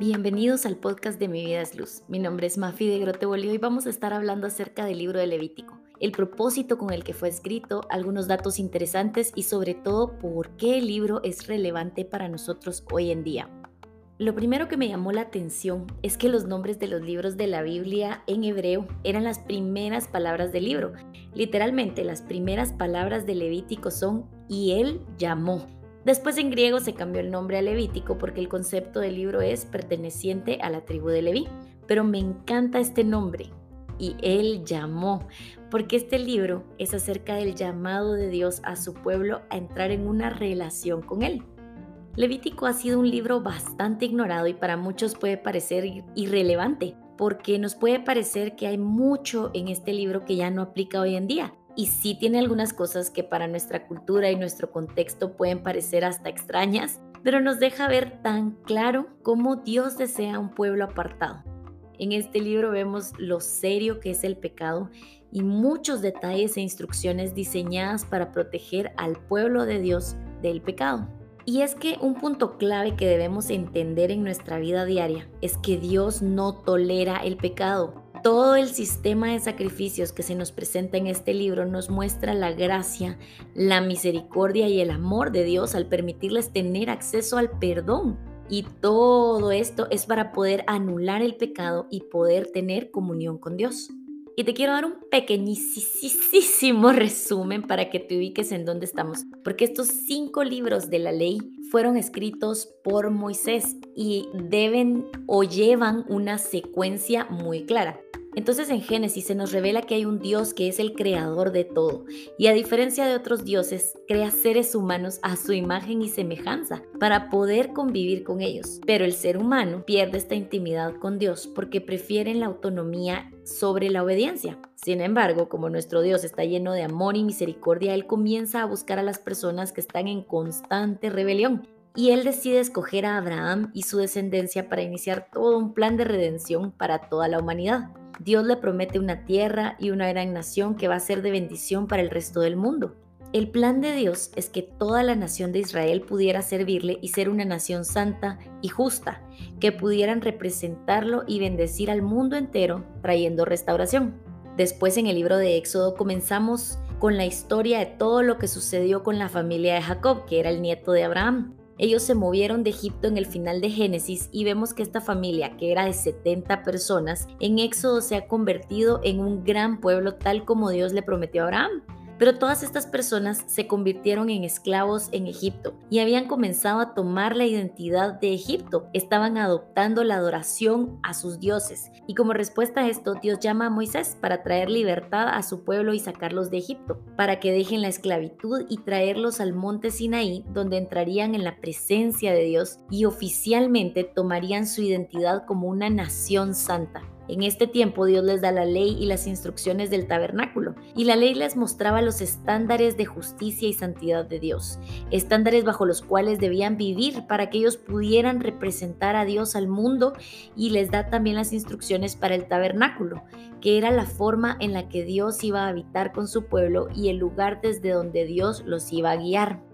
Bienvenidos al podcast de Mi Vida es Luz. Mi nombre es Mafi de Grotebolio y vamos a estar hablando acerca del libro de Levítico, el propósito con el que fue escrito, algunos datos interesantes y sobre todo por qué el libro es relevante para nosotros hoy en día. Lo primero que me llamó la atención es que los nombres de los libros de la Biblia en hebreo eran las primeras palabras del libro. Literalmente las primeras palabras de Levítico son y él llamó. Después en griego se cambió el nombre a Levítico porque el concepto del libro es perteneciente a la tribu de Leví. Pero me encanta este nombre y él llamó, porque este libro es acerca del llamado de Dios a su pueblo a entrar en una relación con él. Levítico ha sido un libro bastante ignorado y para muchos puede parecer irrelevante, porque nos puede parecer que hay mucho en este libro que ya no aplica hoy en día y sí tiene algunas cosas que para nuestra cultura y nuestro contexto pueden parecer hasta extrañas, pero nos deja ver tan claro cómo Dios desea un pueblo apartado. En este libro vemos lo serio que es el pecado y muchos detalles e instrucciones diseñadas para proteger al pueblo de Dios del pecado. Y es que un punto clave que debemos entender en nuestra vida diaria es que Dios no tolera el pecado. Todo el sistema de sacrificios que se nos presenta en este libro nos muestra la gracia, la misericordia y el amor de Dios al permitirles tener acceso al perdón. Y todo esto es para poder anular el pecado y poder tener comunión con Dios. Y te quiero dar un pequeñísimo resumen para que te ubiques en dónde estamos, porque estos cinco libros de la ley fueron escritos por Moisés y deben o llevan una secuencia muy clara. Entonces en Génesis se nos revela que hay un Dios que es el creador de todo y a diferencia de otros dioses, crea seres humanos a su imagen y semejanza para poder convivir con ellos. Pero el ser humano pierde esta intimidad con Dios porque prefieren la autonomía sobre la obediencia. Sin embargo, como nuestro Dios está lleno de amor y misericordia, Él comienza a buscar a las personas que están en constante rebelión y él decide escoger a Abraham y su descendencia para iniciar todo un plan de redención para toda la humanidad. Dios le promete una tierra y una gran nación que va a ser de bendición para el resto del mundo. El plan de Dios es que toda la nación de Israel pudiera servirle y ser una nación santa y justa, que pudieran representarlo y bendecir al mundo entero trayendo restauración. Después en el libro de Éxodo comenzamos con la historia de todo lo que sucedió con la familia de Jacob, que era el nieto de Abraham. Ellos se movieron de Egipto en el final de Génesis y vemos que esta familia, que era de 70 personas, en Éxodo se ha convertido en un gran pueblo tal como Dios le prometió a Abraham. Pero todas estas personas se convirtieron en esclavos en Egipto y habían comenzado a tomar la identidad de Egipto. Estaban adoptando la adoración a sus dioses. Y como respuesta a esto, Dios llama a Moisés para traer libertad a su pueblo y sacarlos de Egipto, para que dejen la esclavitud y traerlos al monte Sinaí, donde entrarían en la presencia de Dios y oficialmente tomarían su identidad como una nación santa. En este tiempo Dios les da la ley y las instrucciones del tabernáculo, y la ley les mostraba los estándares de justicia y santidad de Dios, estándares bajo los cuales debían vivir para que ellos pudieran representar a Dios al mundo, y les da también las instrucciones para el tabernáculo, que era la forma en la que Dios iba a habitar con su pueblo y el lugar desde donde Dios los iba a guiar.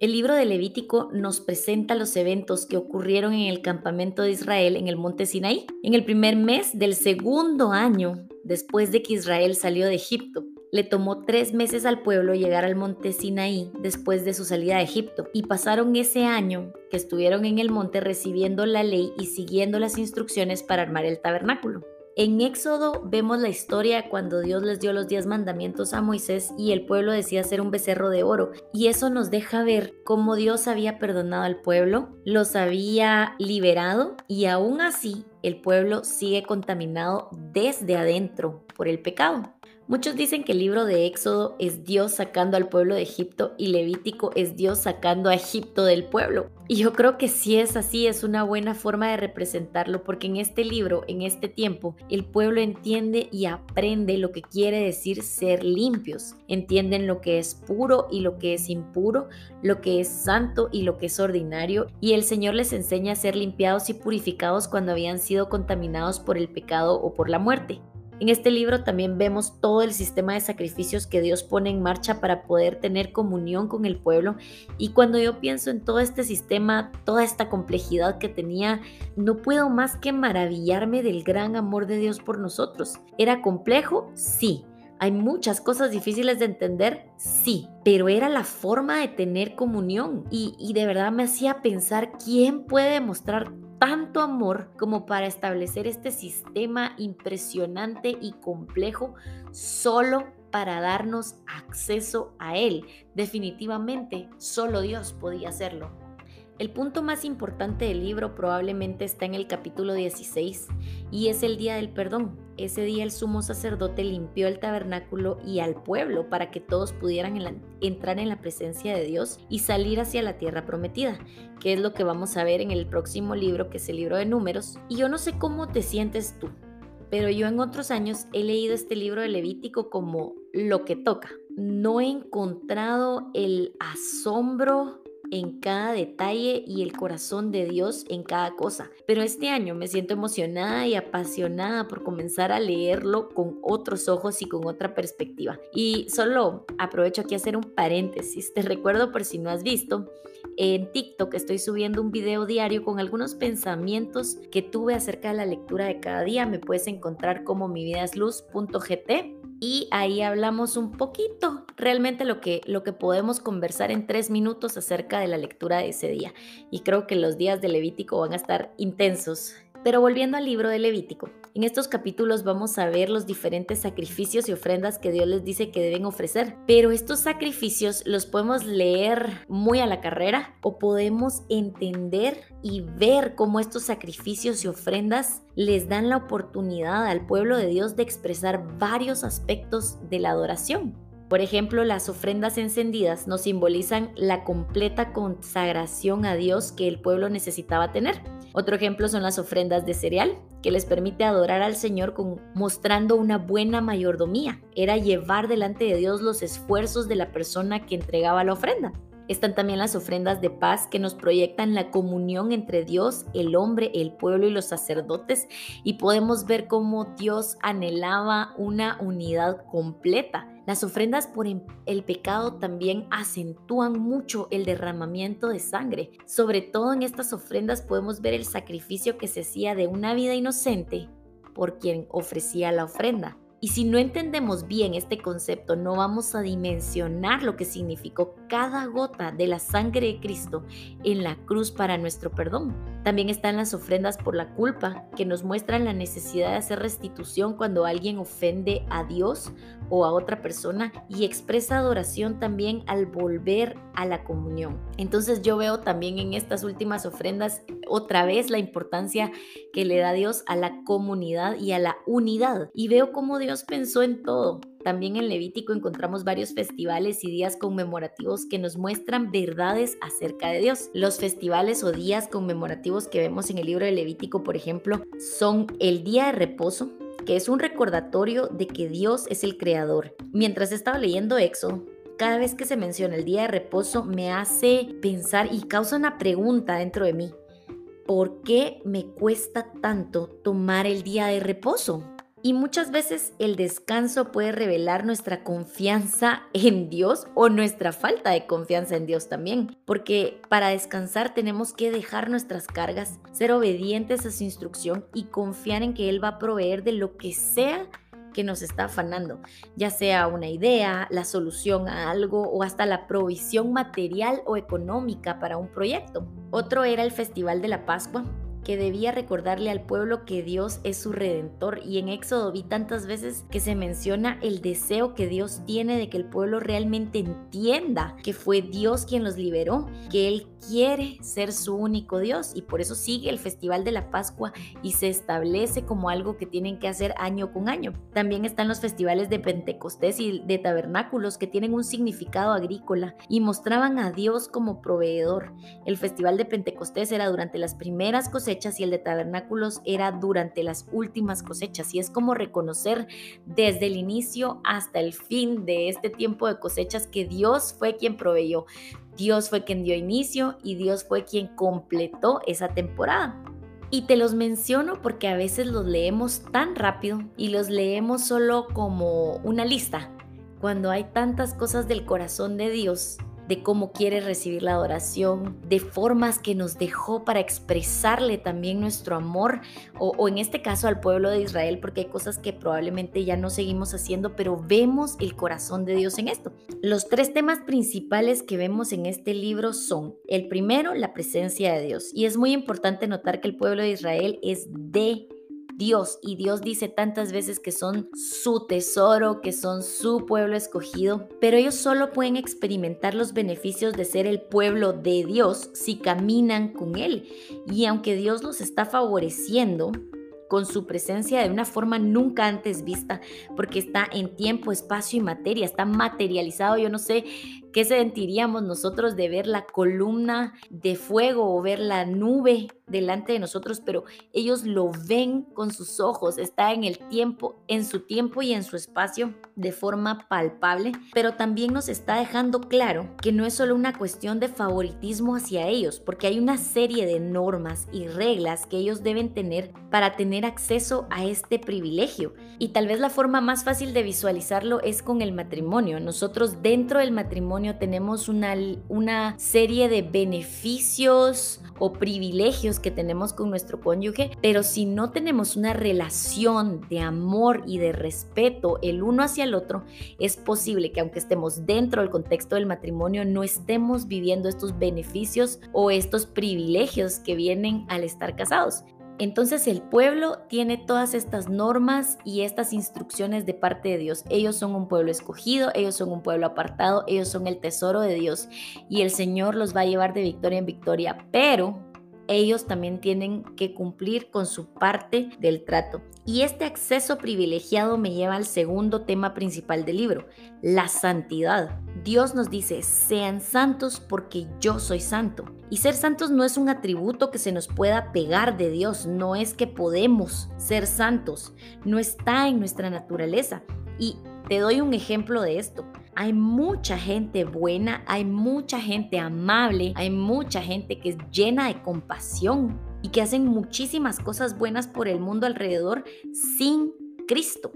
El libro de Levítico nos presenta los eventos que ocurrieron en el campamento de Israel en el monte Sinaí, en el primer mes del segundo año después de que Israel salió de Egipto. Le tomó tres meses al pueblo llegar al monte Sinaí después de su salida de Egipto y pasaron ese año que estuvieron en el monte recibiendo la ley y siguiendo las instrucciones para armar el tabernáculo. En Éxodo vemos la historia cuando Dios les dio los diez mandamientos a Moisés y el pueblo decía hacer un becerro de oro. Y eso nos deja ver cómo Dios había perdonado al pueblo, los había liberado y aún así el pueblo sigue contaminado desde adentro por el pecado. Muchos dicen que el libro de Éxodo es Dios sacando al pueblo de Egipto y Levítico es Dios sacando a Egipto del pueblo. Y yo creo que si es así, es una buena forma de representarlo porque en este libro, en este tiempo, el pueblo entiende y aprende lo que quiere decir ser limpios. Entienden lo que es puro y lo que es impuro, lo que es santo y lo que es ordinario. Y el Señor les enseña a ser limpiados y purificados cuando habían sido contaminados por el pecado o por la muerte. En este libro también vemos todo el sistema de sacrificios que Dios pone en marcha para poder tener comunión con el pueblo. Y cuando yo pienso en todo este sistema, toda esta complejidad que tenía, no puedo más que maravillarme del gran amor de Dios por nosotros. ¿Era complejo? Sí. Hay muchas cosas difíciles de entender, sí, pero era la forma de tener comunión y, y de verdad me hacía pensar quién puede mostrar tanto amor como para establecer este sistema impresionante y complejo solo para darnos acceso a Él. Definitivamente, solo Dios podía hacerlo. El punto más importante del libro probablemente está en el capítulo 16 y es el día del perdón. Ese día el sumo sacerdote limpió el tabernáculo y al pueblo para que todos pudieran entrar en la presencia de Dios y salir hacia la tierra prometida, que es lo que vamos a ver en el próximo libro, que es el libro de números. Y yo no sé cómo te sientes tú, pero yo en otros años he leído este libro de Levítico como lo que toca. No he encontrado el asombro en cada detalle y el corazón de Dios en cada cosa. Pero este año me siento emocionada y apasionada por comenzar a leerlo con otros ojos y con otra perspectiva. Y solo aprovecho aquí a hacer un paréntesis. Te recuerdo por si no has visto, en TikTok estoy subiendo un video diario con algunos pensamientos que tuve acerca de la lectura de cada día. Me puedes encontrar como mi vida es luz.gt y ahí hablamos un poquito, realmente lo que, lo que podemos conversar en tres minutos acerca de la lectura de ese día. Y creo que los días de Levítico van a estar intensos. Pero volviendo al libro de Levítico, en estos capítulos vamos a ver los diferentes sacrificios y ofrendas que Dios les dice que deben ofrecer. Pero estos sacrificios los podemos leer muy a la carrera o podemos entender y ver cómo estos sacrificios y ofrendas les dan la oportunidad al pueblo de Dios de expresar varios aspectos de la adoración. Por ejemplo, las ofrendas encendidas nos simbolizan la completa consagración a Dios que el pueblo necesitaba tener. Otro ejemplo son las ofrendas de cereal, que les permite adorar al Señor con, mostrando una buena mayordomía. Era llevar delante de Dios los esfuerzos de la persona que entregaba la ofrenda. Están también las ofrendas de paz que nos proyectan la comunión entre Dios, el hombre, el pueblo y los sacerdotes y podemos ver cómo Dios anhelaba una unidad completa. Las ofrendas por el pecado también acentúan mucho el derramamiento de sangre. Sobre todo en estas ofrendas podemos ver el sacrificio que se hacía de una vida inocente por quien ofrecía la ofrenda. Y si no entendemos bien este concepto, no vamos a dimensionar lo que significó cada gota de la sangre de Cristo en la cruz para nuestro perdón. También están las ofrendas por la culpa, que nos muestran la necesidad de hacer restitución cuando alguien ofende a Dios o a otra persona y expresa adoración también al volver a la comunión. Entonces yo veo también en estas últimas ofrendas otra vez la importancia que le da Dios a la comunidad y a la unidad. Y veo cómo Dios pensó en todo. También en Levítico encontramos varios festivales y días conmemorativos que nos muestran verdades acerca de Dios. Los festivales o días conmemorativos que vemos en el libro de Levítico, por ejemplo, son el día de reposo, que es un recordatorio de que Dios es el creador. Mientras estaba leyendo Éxodo, cada vez que se menciona el día de reposo me hace pensar y causa una pregunta dentro de mí. ¿Por qué me cuesta tanto tomar el día de reposo? Y muchas veces el descanso puede revelar nuestra confianza en Dios o nuestra falta de confianza en Dios también. Porque para descansar tenemos que dejar nuestras cargas, ser obedientes a su instrucción y confiar en que Él va a proveer de lo que sea que nos está afanando, ya sea una idea, la solución a algo o hasta la provisión material o económica para un proyecto. Otro era el Festival de la Pascua, que debía recordarle al pueblo que Dios es su redentor. Y en Éxodo vi tantas veces que se menciona el deseo que Dios tiene de que el pueblo realmente entienda que fue Dios quien los liberó, que Él quiere ser su único Dios y por eso sigue el Festival de la Pascua y se establece como algo que tienen que hacer año con año. También están los festivales de Pentecostés y de tabernáculos que tienen un significado agrícola y mostraban a Dios como proveedor. El Festival de Pentecostés era durante las primeras cosechas y el de tabernáculos era durante las últimas cosechas. Y es como reconocer desde el inicio hasta el fin de este tiempo de cosechas que Dios fue quien proveyó. Dios fue quien dio inicio y Dios fue quien completó esa temporada. Y te los menciono porque a veces los leemos tan rápido y los leemos solo como una lista, cuando hay tantas cosas del corazón de Dios de cómo quiere recibir la adoración, de formas que nos dejó para expresarle también nuestro amor, o, en este caso al pueblo de Israel, porque hay cosas que probablemente ya no seguimos haciendo, pero vemos el corazón de Dios en esto. Los tres temas principales que vemos en este libro son, el primero, la presencia de Dios, y es muy importante notar que el pueblo de Israel es de Dios y Dios dice tantas veces que son su tesoro, que son su pueblo escogido, pero ellos solo pueden experimentar los beneficios de ser el pueblo de Dios si caminan con Él. Y aunque Dios los está favoreciendo, con su presencia de una forma nunca antes vista, porque está en tiempo, espacio y materia, está materializado. Yo no sé qué sentiríamos nosotros de ver la columna de fuego o ver la nube delante de nosotros, pero ellos lo ven con sus ojos, está en el tiempo, en su tiempo y en su espacio de forma palpable, pero también nos está dejando claro que no es solo una cuestión de favoritismo hacia ellos, porque hay una serie de normas y reglas que ellos deben tener para tener acceso a este privilegio. Y tal vez la forma más fácil de visualizarlo es con el matrimonio. Nosotros dentro del matrimonio tenemos una, una serie de beneficios o privilegios que tenemos con nuestro cónyuge, pero si no tenemos una relación de amor y de respeto el uno hacia el otro, es posible que aunque estemos dentro del contexto del matrimonio, no estemos viviendo estos beneficios o estos privilegios que vienen al estar casados. Entonces el pueblo tiene todas estas normas y estas instrucciones de parte de Dios. Ellos son un pueblo escogido, ellos son un pueblo apartado, ellos son el tesoro de Dios y el Señor los va a llevar de victoria en victoria. Pero ellos también tienen que cumplir con su parte del trato. Y este acceso privilegiado me lleva al segundo tema principal del libro, la santidad. Dios nos dice, sean santos porque yo soy santo. Y ser santos no es un atributo que se nos pueda pegar de Dios, no es que podemos ser santos, no está en nuestra naturaleza. Y te doy un ejemplo de esto. Hay mucha gente buena, hay mucha gente amable, hay mucha gente que es llena de compasión y que hacen muchísimas cosas buenas por el mundo alrededor sin Cristo.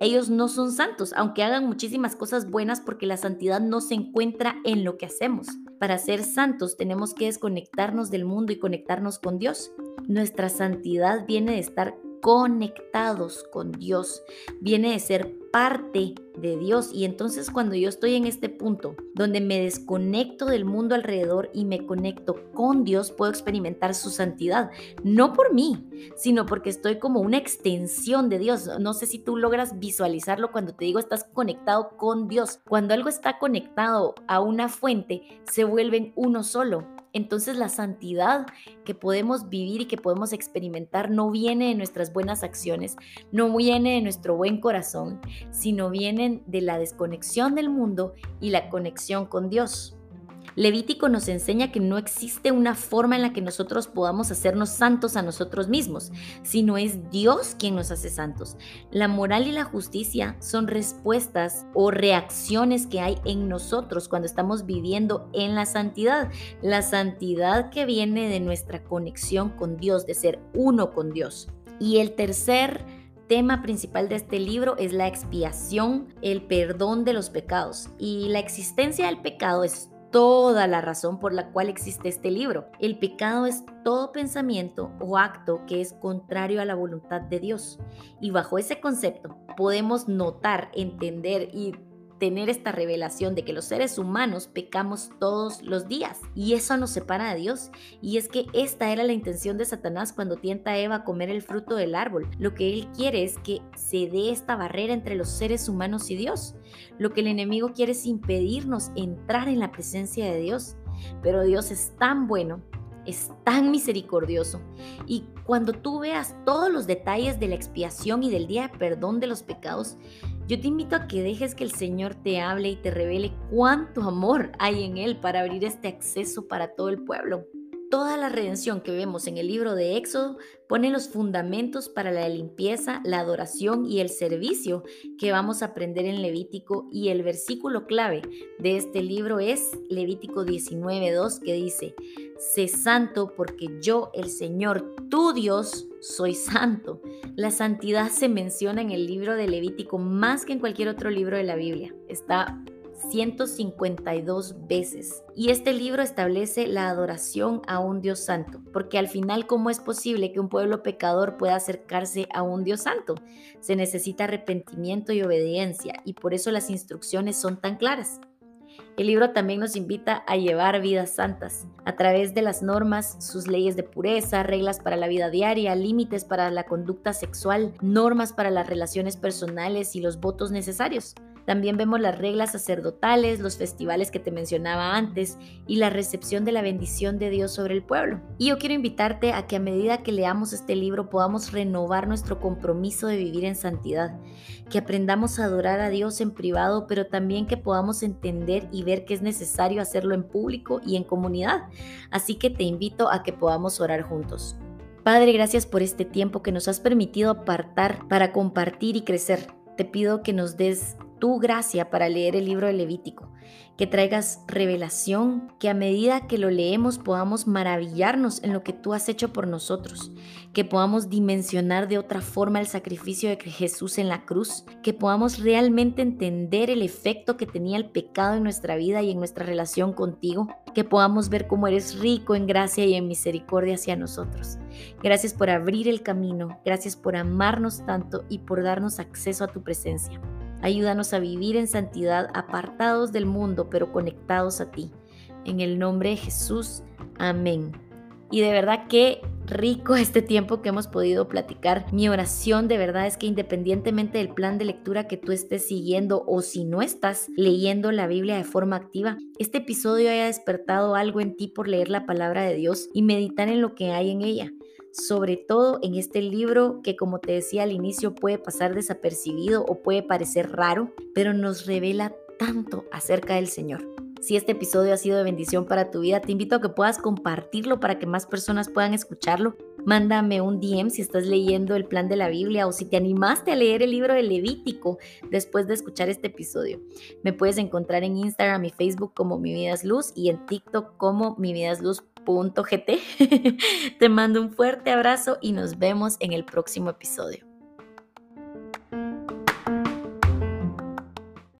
Ellos no son santos, aunque hagan muchísimas cosas buenas porque la santidad no se encuentra en lo que hacemos. Para ser santos tenemos que desconectarnos del mundo y conectarnos con Dios. Nuestra santidad viene de estar conectados con Dios, viene de ser parte de Dios. Y entonces cuando yo estoy en este punto donde me desconecto del mundo alrededor y me conecto con Dios, puedo experimentar su santidad. No por mí, sino porque estoy como una extensión de Dios. No sé si tú logras visualizarlo cuando te digo estás conectado con Dios. Cuando algo está conectado a una fuente, se vuelven uno solo. Entonces la santidad que podemos vivir y que podemos experimentar no viene de nuestras buenas acciones, no viene de nuestro buen corazón, sino vienen de la desconexión del mundo y la conexión con Dios. Levítico nos enseña que no existe una forma en la que nosotros podamos hacernos santos a nosotros mismos, sino es Dios quien nos hace santos. La moral y la justicia son respuestas o reacciones que hay en nosotros cuando estamos viviendo en la santidad. La santidad que viene de nuestra conexión con Dios, de ser uno con Dios. Y el tercer tema principal de este libro es la expiación, el perdón de los pecados. Y la existencia del pecado es toda la razón por la cual existe este libro. El pecado es todo pensamiento o acto que es contrario a la voluntad de Dios. Y bajo ese concepto podemos notar, entender y tener esta revelación de que los seres humanos pecamos todos los días y eso nos separa de Dios. Y es que esta era la intención de Satanás cuando tienta a Eva a comer el fruto del árbol. Lo que él quiere es que se dé esta barrera entre los seres humanos y Dios. Lo que el enemigo quiere es impedirnos entrar en la presencia de Dios. Pero Dios es tan bueno es tan misericordioso. Y cuando tú veas todos los detalles de la expiación y del día de perdón de los pecados, yo te invito a que dejes que el Señor te hable y te revele cuánto amor hay en Él para abrir este acceso para todo el pueblo. Toda la redención que vemos en el libro de Éxodo pone los fundamentos para la limpieza, la adoración y el servicio que vamos a aprender en Levítico y el versículo clave de este libro es Levítico 19.2 que dice, sé santo porque yo, el Señor, tu Dios, soy santo. La santidad se menciona en el libro de Levítico más que en cualquier otro libro de la Biblia. Está 152 veces. Y este libro establece la adoración a un Dios santo, porque al final, ¿cómo es posible que un pueblo pecador pueda acercarse a un Dios santo? Se necesita arrepentimiento y obediencia, y por eso las instrucciones son tan claras. El libro también nos invita a llevar vidas santas a través de las normas, sus leyes de pureza, reglas para la vida diaria, límites para la conducta sexual, normas para las relaciones personales y los votos necesarios. También vemos las reglas sacerdotales, los festivales que te mencionaba antes y la recepción de la bendición de Dios sobre el pueblo. Y yo quiero invitarte a que a medida que leamos este libro podamos renovar nuestro compromiso de vivir en santidad, que aprendamos a adorar a Dios en privado, pero también que podamos entender y ver que es necesario hacerlo en público y en comunidad. Así que te invito a que podamos orar juntos. Padre, gracias por este tiempo que nos has permitido apartar para compartir y crecer. Te pido que nos des tu gracia para leer el libro de Levítico, que traigas revelación, que a medida que lo leemos podamos maravillarnos en lo que tú has hecho por nosotros, que podamos dimensionar de otra forma el sacrificio de Jesús en la cruz, que podamos realmente entender el efecto que tenía el pecado en nuestra vida y en nuestra relación contigo, que podamos ver cómo eres rico en gracia y en misericordia hacia nosotros. Gracias por abrir el camino, gracias por amarnos tanto y por darnos acceso a tu presencia. Ayúdanos a vivir en santidad, apartados del mundo, pero conectados a ti. En el nombre de Jesús, amén. Y de verdad que rico este tiempo que hemos podido platicar. Mi oración de verdad es que independientemente del plan de lectura que tú estés siguiendo o si no estás leyendo la Biblia de forma activa, este episodio haya despertado algo en ti por leer la palabra de Dios y meditar en lo que hay en ella sobre todo en este libro que como te decía al inicio puede pasar desapercibido o puede parecer raro, pero nos revela tanto acerca del Señor. Si este episodio ha sido de bendición para tu vida, te invito a que puedas compartirlo para que más personas puedan escucharlo. Mándame un DM si estás leyendo el plan de la Biblia o si te animaste a leer el libro de Levítico después de escuchar este episodio. Me puedes encontrar en Instagram y Facebook como Mi Vida es Luz y en TikTok como Mi Vida es Luz Te mando un fuerte abrazo y nos vemos en el próximo episodio.